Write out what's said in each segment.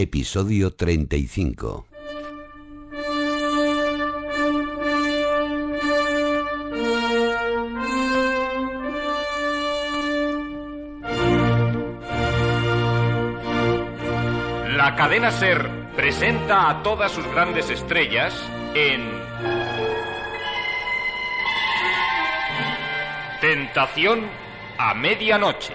Episodio 35. La cadena Ser presenta a todas sus grandes estrellas en Tentación a medianoche.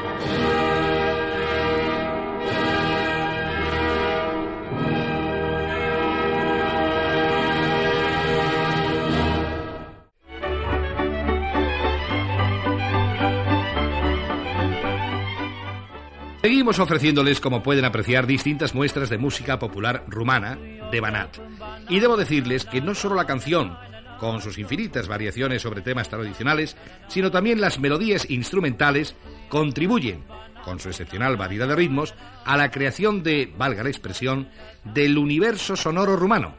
Seguimos ofreciéndoles, como pueden apreciar, distintas muestras de música popular rumana de Banat. Y debo decirles que no solo la canción, con sus infinitas variaciones sobre temas tradicionales, sino también las melodías instrumentales contribuyen, con su excepcional variedad de ritmos, a la creación de, valga la expresión, del universo sonoro rumano.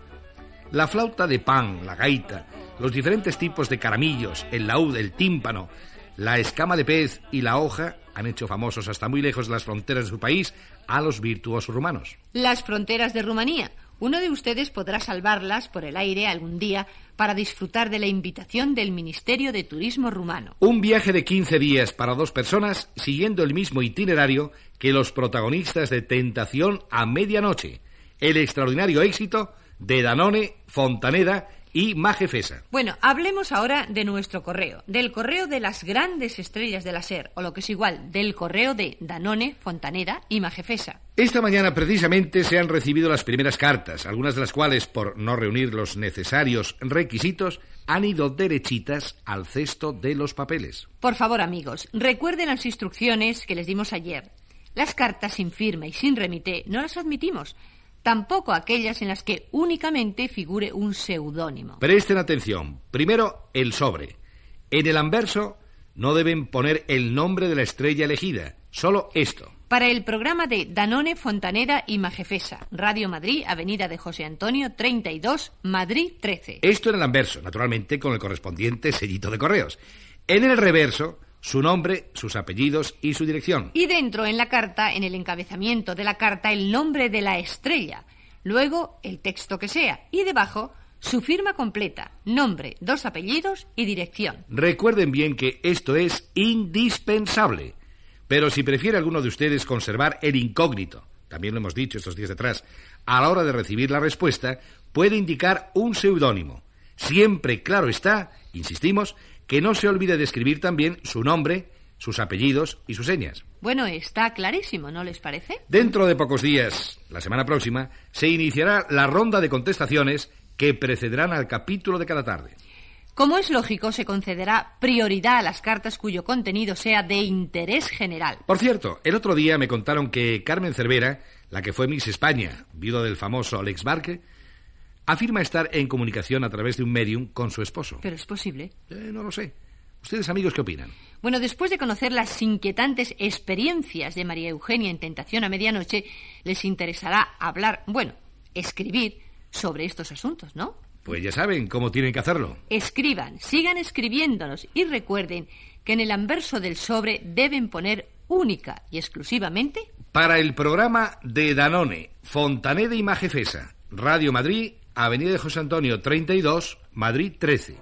La flauta de pan, la gaita, los diferentes tipos de caramillos, el laúd, el tímpano, la escama de pez y la hoja han hecho famosos hasta muy lejos de las fronteras de su país a los virtuosos rumanos. Las fronteras de Rumanía. Uno de ustedes podrá salvarlas por el aire algún día para disfrutar de la invitación del Ministerio de Turismo rumano. Un viaje de 15 días para dos personas siguiendo el mismo itinerario que los protagonistas de Tentación a Medianoche. El extraordinario éxito de Danone, Fontaneda y Majefesa. Bueno, hablemos ahora de nuestro correo, del correo de las grandes estrellas de la SER, o lo que es igual, del correo de Danone, Fontaneda y Majefesa. Esta mañana precisamente se han recibido las primeras cartas, algunas de las cuales, por no reunir los necesarios requisitos, han ido derechitas al cesto de los papeles. Por favor, amigos, recuerden las instrucciones que les dimos ayer. Las cartas sin firma y sin remité no las admitimos, tampoco aquellas en las que únicamente figure un seudónimo. Presten atención. Primero, el sobre. En el anverso no deben poner el nombre de la estrella elegida, solo esto. Para el programa de Danone, Fontaneda y Majefesa, Radio Madrid, Avenida de José Antonio 32, Madrid 13. Esto en el anverso, naturalmente con el correspondiente sellito de correos. En el reverso, su nombre, sus apellidos y su dirección. Y dentro, en la carta, en el encabezamiento de la carta, el nombre de la estrella. Luego, el texto que sea. Y debajo, su firma completa, nombre, dos apellidos y dirección. Recuerden bien que esto es indispensable. Pero si prefiere alguno de ustedes conservar el incógnito, también lo hemos dicho estos días atrás, a la hora de recibir la respuesta, puede indicar un seudónimo. Siempre, claro está, insistimos, que no se olvide de escribir también su nombre, sus apellidos y sus señas. Bueno, está clarísimo, ¿no les parece? Dentro de pocos días, la semana próxima, se iniciará la ronda de contestaciones que precederán al capítulo de cada tarde. Como es lógico, se concederá prioridad a las cartas cuyo contenido sea de interés general. Por cierto, el otro día me contaron que Carmen Cervera, la que fue Miss España, viuda del famoso Alex Barque, afirma estar en comunicación a través de un medium con su esposo. Pero es posible. Eh, no lo sé. ¿Ustedes, amigos, qué opinan? Bueno, después de conocer las inquietantes experiencias de María Eugenia en Tentación a Medianoche, les interesará hablar, bueno, escribir sobre estos asuntos, ¿no? Pues ya saben cómo tienen que hacerlo. Escriban, sigan escribiéndonos y recuerden que en el anverso del sobre deben poner única y exclusivamente Para el programa de Danone, Fontaneda y Majefesa, Radio Madrid, Avenida de José Antonio 32, Madrid 13.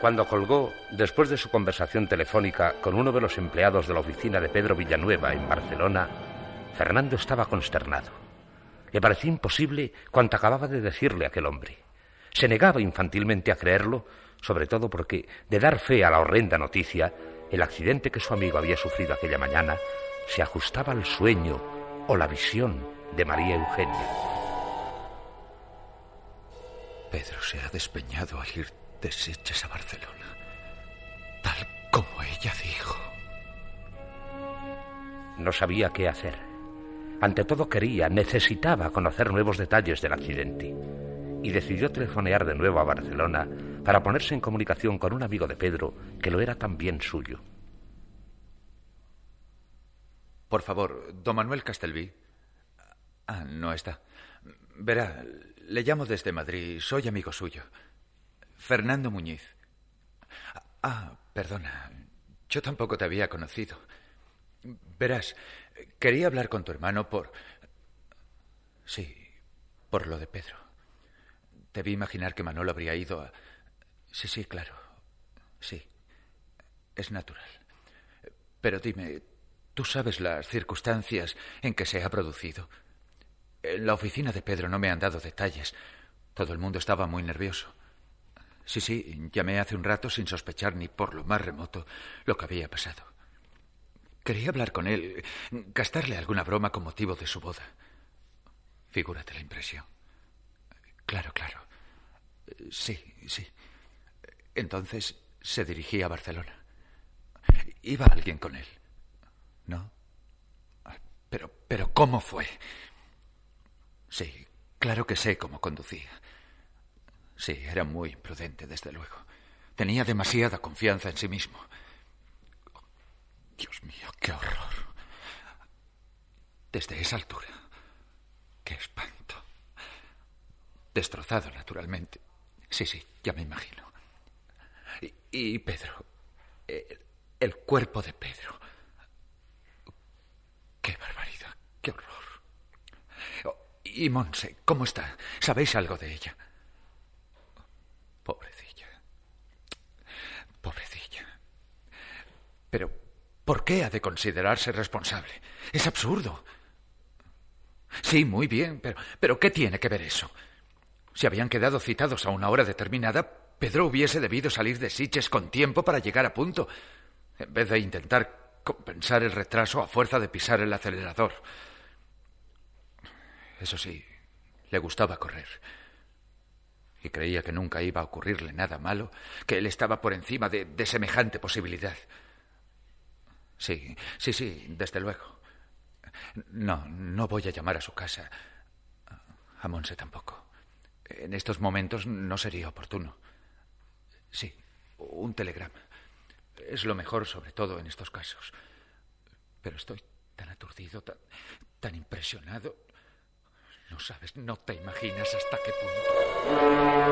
Cuando colgó, después de su conversación telefónica con uno de los empleados de la oficina de Pedro Villanueva en Barcelona, Fernando estaba consternado. Le parecía imposible cuanto acababa de decirle aquel hombre. Se negaba infantilmente a creerlo, sobre todo porque, de dar fe a la horrenda noticia, el accidente que su amigo había sufrido aquella mañana se ajustaba al sueño o la visión de María Eugenia. Pedro se ha despeñado al ir de Sitges a Barcelona, tal como ella dijo. No sabía qué hacer. Ante todo quería, necesitaba conocer nuevos detalles del accidente. Y decidió telefonear de nuevo a Barcelona para ponerse en comunicación con un amigo de Pedro que lo era también suyo. Por favor, don Manuel Castelví. Ah, no está. Verá, le llamo desde Madrid. Soy amigo suyo. Fernando Muñiz. Ah, perdona. Yo tampoco te había conocido. Verás, quería hablar con tu hermano por... Sí, por lo de Pedro. Debí imaginar que Manolo habría ido a... Sí, sí, claro. Sí. Es natural. Pero dime, ¿tú sabes las circunstancias en que se ha producido? En la oficina de Pedro no me han dado detalles. Todo el mundo estaba muy nervioso. Sí, sí, llamé hace un rato sin sospechar ni por lo más remoto lo que había pasado. Quería hablar con él, gastarle alguna broma con motivo de su boda. Figúrate la impresión. Claro, claro. Sí, sí. Entonces se dirigía a Barcelona. ¿Iba alguien con él? ¿No? Pero, pero, ¿cómo fue? Sí, claro que sé cómo conducía. Sí, era muy imprudente, desde luego. Tenía demasiada confianza en sí mismo. Dios mío, qué horror. Desde esa altura. Qué espanto. Destrozado, naturalmente. Sí, sí, ya me imagino. Y, Pedro. El, el cuerpo de Pedro. Qué barbaridad, qué horror. Oh, y Monse, ¿cómo está? ¿Sabéis algo de ella? Pobrecilla. Pobrecilla. Pero, ¿por qué ha de considerarse responsable? Es absurdo. Sí, muy bien, pero, pero ¿qué tiene que ver eso? Si habían quedado citados a una hora determinada, Pedro hubiese debido salir de Siches con tiempo para llegar a punto, en vez de intentar compensar el retraso a fuerza de pisar el acelerador. Eso sí, le gustaba correr y creía que nunca iba a ocurrirle nada malo, que él estaba por encima de, de, semejante posibilidad. Sí, sí, sí, desde luego. No, no voy a llamar a su casa. A Monse tampoco. En estos momentos no sería oportuno. Sí, un telegrama. Es lo mejor, sobre todo en estos casos. Pero estoy tan aturdido, tan, tan impresionado. No sabes, no te imaginas hasta qué punto.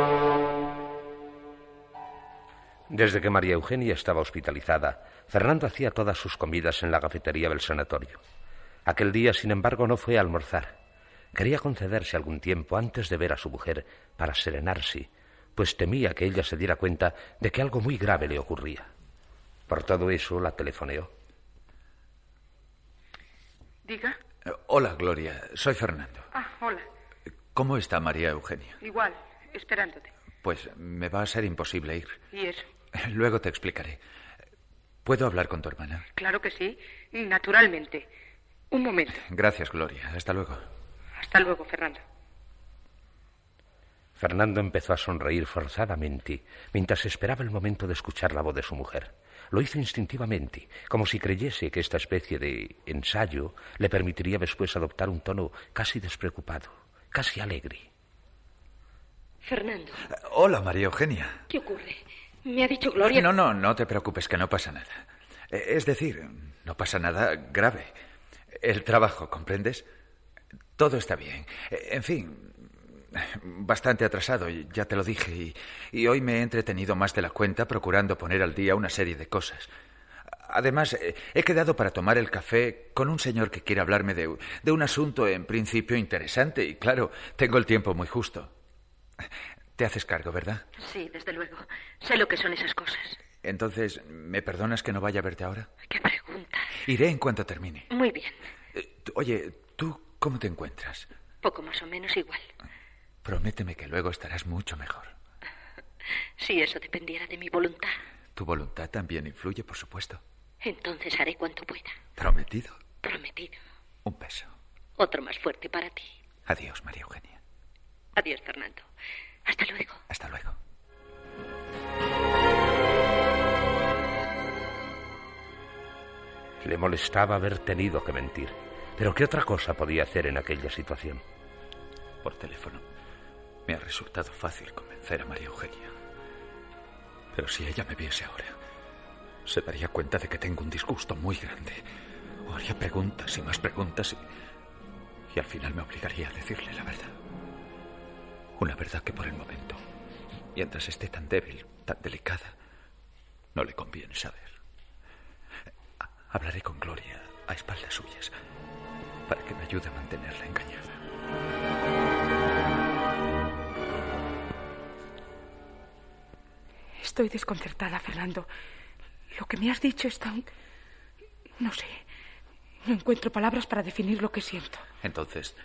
Desde que María Eugenia estaba hospitalizada, Fernando hacía todas sus comidas en la cafetería del sanatorio. Aquel día, sin embargo, no fue a almorzar. Quería concederse algún tiempo antes de ver a su mujer para serenarse, pues temía que ella se diera cuenta de que algo muy grave le ocurría. Por todo eso la telefoneó. Diga. Hola, Gloria. Soy Fernando. Ah, hola. ¿Cómo está María Eugenia? Igual, esperándote. Pues me va a ser imposible ir. ¿Y eso? Luego te explicaré. ¿Puedo hablar con tu hermana? Claro que sí, naturalmente. Un momento. Gracias, Gloria. Hasta luego. Hasta luego, Fernando. Fernando empezó a sonreír forzadamente mientras esperaba el momento de escuchar la voz de su mujer. Lo hizo instintivamente, como si creyese que esta especie de ensayo le permitiría después adoptar un tono casi despreocupado, casi alegre. Fernando. Hola, María Eugenia. ¿Qué ocurre? Me ha dicho Gloria. No, no, no te preocupes, que no pasa nada. Es decir, no pasa nada grave. El trabajo, ¿comprendes? Todo está bien. En fin, bastante atrasado, ya te lo dije, y, y, hoy me he entretenido más de la cuenta procurando poner al día una serie de cosas. Además, he quedado para tomar el café con un señor que quiere hablarme de, de un asunto en principio interesante, y claro, tengo el tiempo muy justo. Te haces cargo, ¿verdad? Sí, desde luego. Sé lo que son esas cosas. Entonces, ¿me perdonas que no vaya a verte ahora? ¿Qué pregunta? Iré en cuanto termine. Muy bien. Eh, oye, ¿tú cómo te encuentras? Poco más o menos igual. Prométeme que luego estarás mucho mejor. Si eso dependiera de mi voluntad. Tu voluntad también influye, por supuesto. Entonces haré cuanto pueda. Prometido. Prometido. Un beso. Otro más fuerte para ti. Adiós, María Eugenia. Adiós, Fernando. Hasta luego. Hasta luego. Le molestaba haber tenido que mentir. Pero ¿qué otra cosa podía hacer en aquella situación? Por teléfono me ha resultado fácil convencer a María Eugenia. Pero si ella me viese ahora, se daría cuenta de que tengo un disgusto muy grande. O haría preguntas y más preguntas y, y al final me obligaría a decirle la verdad. Una verdad que por el momento, mientras esté tan débil, tan delicada, no le conviene saber. Hablaré con Gloria a espaldas suyas para que me ayude a mantenerla engañada. Estoy desconcertada, Fernando. Lo que me has dicho es tan... No sé. No encuentro palabras para definir lo que siento. Entonces,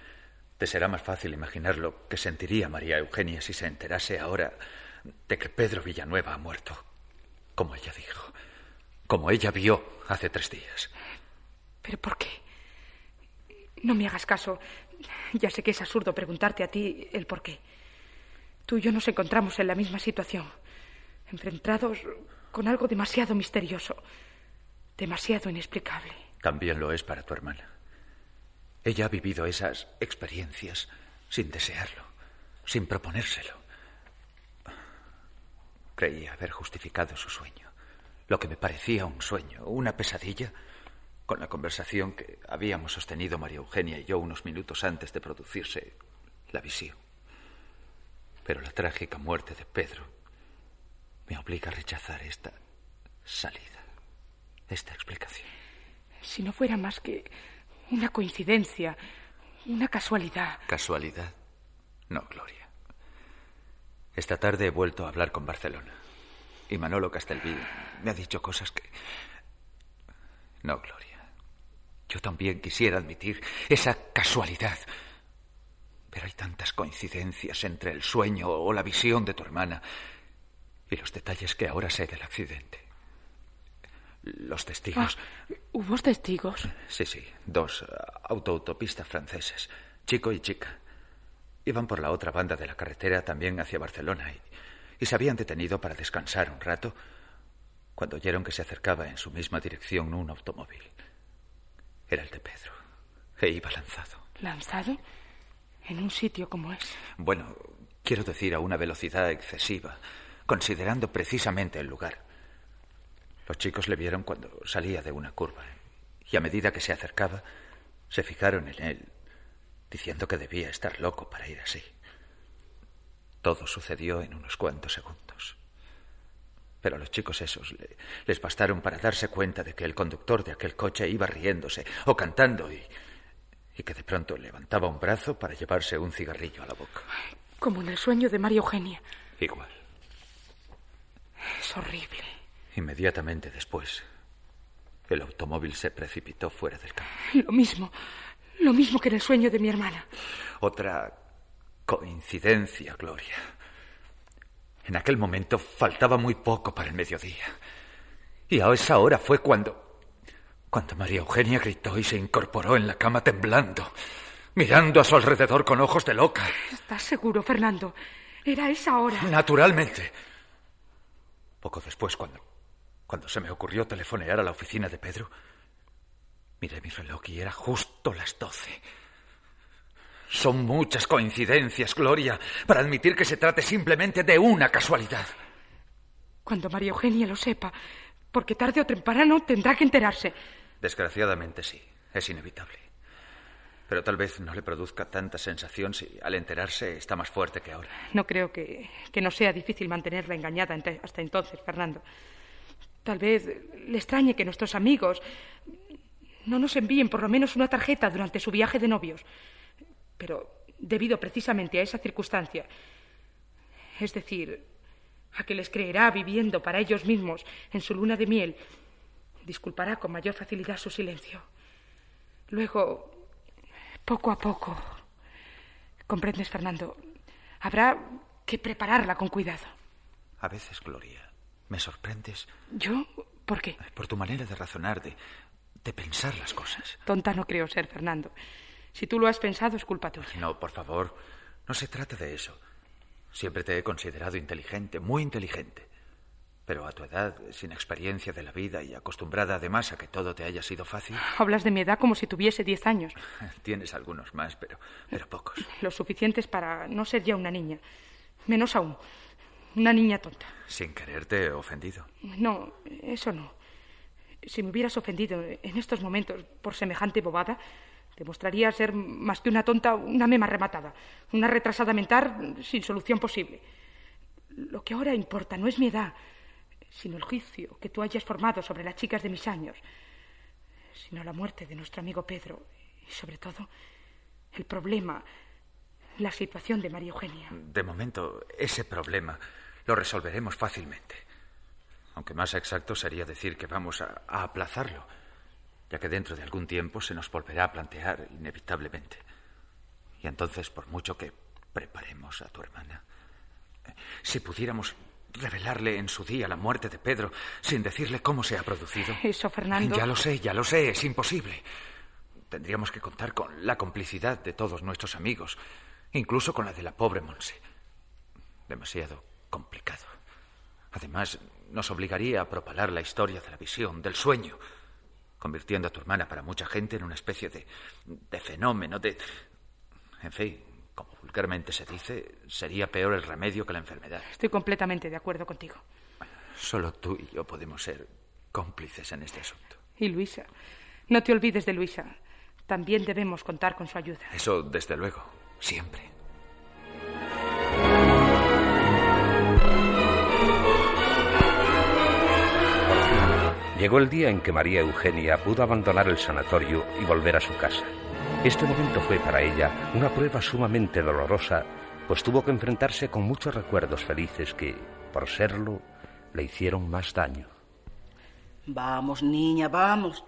te será más fácil imaginar lo que sentiría María Eugenia si se enterase ahora de que Pedro Villanueva ha muerto. Como ella dijo. Como ella vio hace tres días. ¿Pero por qué? No me hagas caso. Ya sé que es absurdo preguntarte a ti el por qué. Tú y yo nos encontramos en la misma situación, enfrentados con algo demasiado misterioso, demasiado inexplicable. También lo es para tu hermana. Ella ha vivido esas experiencias sin desearlo, sin proponérselo. Creía haber justificado su sueño, lo que me parecía un sueño, una pesadilla, con la conversación que habíamos sostenido María Eugenia y yo unos minutos antes de producirse la visión. Pero la trágica muerte de Pedro me obliga a rechazar esta salida, esta explicación. Si no fuera más que una coincidencia, una casualidad. ¿Casualidad? No, Gloria. Esta tarde he vuelto a hablar con Barcelona. Y Manolo Castelví me ha dicho cosas que... No, Gloria. Yo también quisiera admitir esa casualidad. Pero hay tantas coincidencias entre el sueño o la visión de tu hermana y los detalles que ahora sé del accidente. Los testigos. Ah, ¿Hubo testigos? Sí, sí. Dos autoautopistas franceses, chico y chica. Iban por la otra banda de la carretera también hacia Barcelona y, y se habían detenido para descansar un rato cuando oyeron que se acercaba en su misma dirección un automóvil. Era el de Pedro. E iba lanzado. ¿Lanzado? ¿En un sitio como es? Bueno, quiero decir a una velocidad excesiva, considerando precisamente el lugar. Los chicos le vieron cuando salía de una curva y a medida que se acercaba, se fijaron en él, diciendo que debía estar loco para ir así. Todo sucedió en unos cuantos segundos. Pero a los chicos esos les bastaron para darse cuenta de que el conductor de aquel coche iba riéndose o cantando y, y que de pronto levantaba un brazo para llevarse un cigarrillo a la boca. Como en el sueño de María Eugenia. Igual. Es horrible. Inmediatamente después, el automóvil se precipitó fuera del campo. Lo mismo, lo mismo que en el sueño de mi hermana. Otra coincidencia, Gloria. En aquel momento faltaba muy poco para el mediodía. Y a esa hora fue cuando... cuando María Eugenia gritó y se incorporó en la cama temblando, mirando a su alrededor con ojos de loca. ¿Estás seguro, Fernando? Era esa hora. Naturalmente. Poco después, cuando... cuando se me ocurrió telefonear a la oficina de Pedro, miré mi reloj y era justo las doce. Son muchas coincidencias, Gloria, para admitir que se trate simplemente de una casualidad. Cuando María Eugenia lo sepa, porque tarde o temprano tendrá que enterarse. Desgraciadamente sí, es inevitable. Pero tal vez no le produzca tanta sensación si al enterarse está más fuerte que ahora. No creo que, que no sea difícil mantenerla engañada hasta entonces, Fernando. Tal vez le extrañe que nuestros amigos no nos envíen por lo menos una tarjeta durante su viaje de novios. Pero debido precisamente a esa circunstancia, es decir, a que les creerá viviendo para ellos mismos en su luna de miel, disculpará con mayor facilidad su silencio. Luego, poco a poco. ¿Comprendes, Fernando? Habrá que prepararla con cuidado. A veces, Gloria, me sorprendes. ¿Yo? ¿Por qué? Por tu manera de razonar, de, de pensar las cosas. Tonta no creo ser, Fernando. Si tú lo has pensado, es culpa tuya. No, por favor, no se trata de eso. Siempre te he considerado inteligente, muy inteligente. Pero a tu edad, sin experiencia de la vida y acostumbrada además a que todo te haya sido fácil. Hablas de mi edad como si tuviese diez años. Tienes algunos más, pero, pero pocos. Lo suficientes para no ser ya una niña. Menos aún, una niña tonta. Sin quererte ofendido. No, eso no. Si me hubieras ofendido en estos momentos por semejante bobada, demostraría ser más que una tonta, una mema rematada, una retrasada mental sin solución posible. Lo que ahora importa no es mi edad, sino el juicio que tú hayas formado sobre las chicas de mis años, sino la muerte de nuestro amigo Pedro y sobre todo el problema, la situación de María Eugenia. De momento, ese problema lo resolveremos fácilmente. Aunque más exacto sería decir que vamos a, a aplazarlo, ya que dentro de algún tiempo se nos volverá a plantear inevitablemente. Y entonces, por mucho que preparemos a tu hermana, si pudiéramos revelarle en su día la muerte de Pedro sin decirle cómo se ha producido. Eso, Fernando. Ya lo sé, ya lo sé, es imposible. Tendríamos que contar con la complicidad de todos nuestros amigos, incluso con la de la pobre Monse. Demasiado complicado. Además, nos obligaría a propalar la historia de la visión, del sueño, convirtiendo a tu hermana para mucha gente en una especie de, de fenómeno, de... En fin, vulgarmente se dice, sería peor el remedio que la enfermedad. Estoy completamente de acuerdo contigo. Solo tú y yo podemos ser cómplices en este asunto. Y Luisa. No te olvides de Luisa. También debemos contar con su ayuda. Eso, desde luego, siempre. Llegó el día en que María Eugenia pudo abandonar el sanatorio y volver a su casa. Este momento fue para ella una prueba sumamente dolorosa, pues tuvo que enfrentarse con muchos recuerdos felices que, por serlo, le hicieron más daño. Vamos, niña, vamos.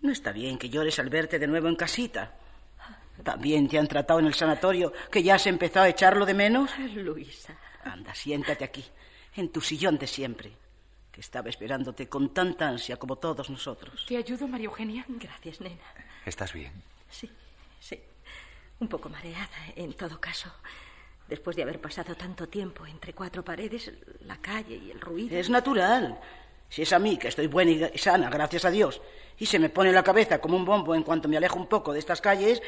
No está bien que llores al verte de nuevo en casita. También te han tratado en el sanatorio que ya has empezado a echarlo de menos. Luisa. Anda, siéntate aquí, en tu sillón de siempre, que estaba esperándote con tanta ansia como todos nosotros. ¿Te ayudo, María Eugenia? Gracias, nena. ¿Estás bien? Sí, sí. Un poco mareada, en todo caso. Después de haber pasado tanto tiempo entre cuatro paredes, la calle y el ruido. Es natural. Si es a mí, que estoy buena y sana, gracias a Dios, y se me pone la cabeza como un bombo en cuanto me alejo un poco de estas calles.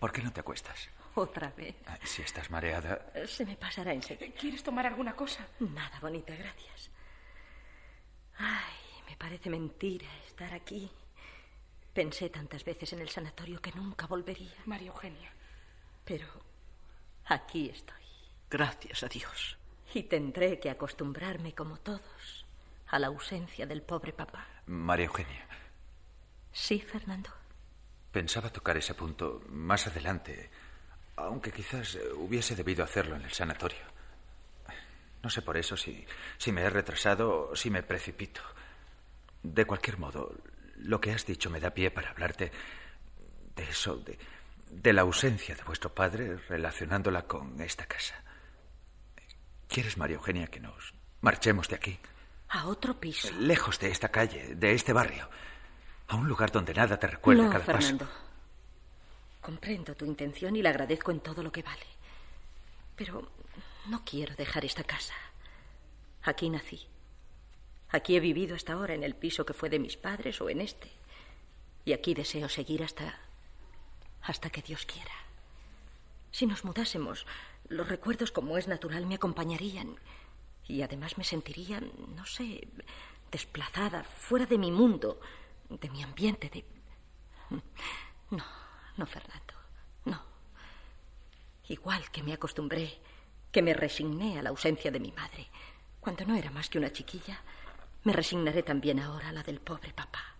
¿Por qué no te acuestas? Otra vez. Si estás mareada. Se me pasará enseguida. ¿Quieres tomar alguna cosa? Nada, bonita, gracias. Ay, me parece mentira estar aquí. Pensé tantas veces en el sanatorio que nunca volvería. María Eugenia. Pero aquí estoy. Gracias a Dios. Y tendré que acostumbrarme, como todos, a la ausencia del pobre papá. María Eugenia. Sí, Fernando. Pensaba tocar ese punto más adelante, aunque quizás hubiese debido hacerlo en el sanatorio. No sé por eso si, si me he retrasado o si me precipito. De cualquier modo, lo que has dicho me da pie para hablarte de eso, de, de la ausencia de vuestro padre relacionándola con esta casa. ¿Quieres, María Eugenia, que nos marchemos de aquí? A otro piso. Lejos de esta calle, de este barrio. A un lugar donde nada te recuerde no, cada Fernando. paso. Comprendo tu intención y la agradezco en todo lo que vale. Pero no quiero dejar esta casa. Aquí nací. Aquí he vivido hasta ahora en el piso que fue de mis padres o en este. Y aquí deseo seguir hasta. hasta que Dios quiera. Si nos mudásemos, los recuerdos, como es natural, me acompañarían. Y además me sentiría, no sé, desplazada, fuera de mi mundo, de mi ambiente, de. No, no, Fernando, no. Igual que me acostumbré, que me resigné a la ausencia de mi madre, cuando no era más que una chiquilla, me resignaré también ahora a la del pobre papá.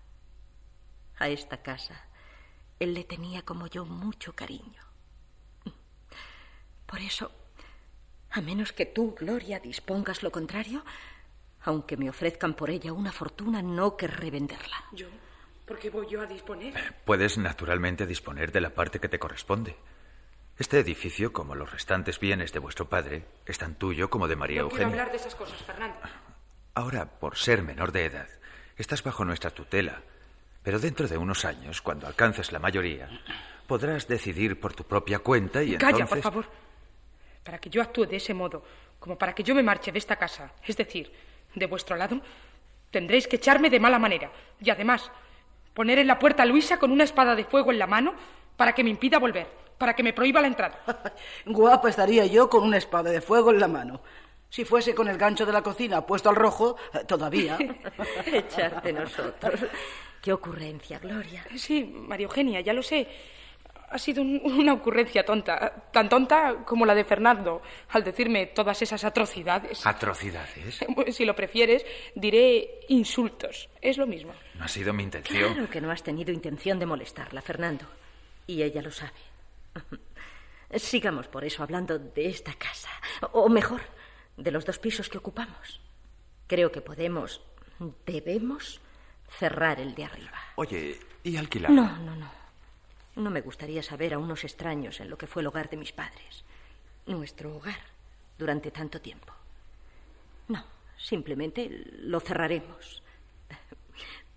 A esta casa, él le tenía como yo mucho cariño. Por eso, a menos que tú, Gloria, dispongas lo contrario, aunque me ofrezcan por ella una fortuna, no querré venderla. Yo. ¿Por qué voy yo a disponer? Puedes naturalmente disponer de la parte que te corresponde. Este edificio, como los restantes bienes de vuestro padre, es tan tuyo como de María no Eugenia. quiero hablar de esas cosas, Fernando. Ahora, por ser menor de edad, estás bajo nuestra tutela. Pero dentro de unos años, cuando alcances la mayoría, podrás decidir por tu propia cuenta y Calla, entonces... por favor. Para que yo actúe de ese modo, como para que yo me marche de esta casa, es decir, de vuestro lado, tendréis que echarme de mala manera. Y además, poner en la puerta a Luisa con una espada de fuego en la mano para que me impida volver, para que me prohíba la entrada. Guapa estaría yo con una espada de fuego en la mano. Si fuese con el gancho de la cocina puesto al rojo, eh, todavía. Echarte nosotros. Qué ocurrencia, Gloria. Sí, María Eugenia, ya lo sé. Ha sido un- una ocurrencia tonta, tan tonta como la de Fernando, al decirme todas esas atrocidades. Atrocidades. Si lo prefieres, diré insultos. Es lo mismo. No ha sido mi intención. Claro que no has tenido intención de molestarla, Fernando. Y ella lo sabe. Sigamos por eso hablando de esta casa. O mejor, de los dos pisos que ocupamos. Creo que podemos, debemos, cerrar el de arriba. Oye, ¿y alquilar? No, no, no. No me gustaría saber a unos extraños en lo que fue el hogar de mis padres. Nuestro hogar, durante tanto tiempo. No, simplemente lo cerraremos.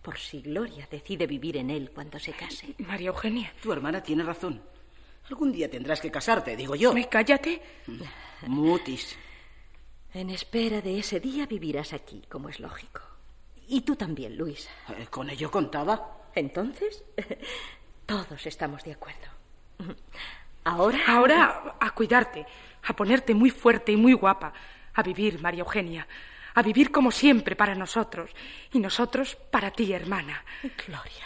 Por si Gloria decide vivir en él cuando se case. María Eugenia. Tu hermana tiene razón. Algún día tendrás que casarte, digo yo. cállate. Mutis. En espera de ese día vivirás aquí, como es lógico. Y tú también, Luisa. Eh, con ello contaba. Entonces, todos estamos de acuerdo. Ahora. Ahora a cuidarte, a ponerte muy fuerte y muy guapa, a vivir, María Eugenia, a vivir como siempre para nosotros y nosotros para ti, hermana. Gloria.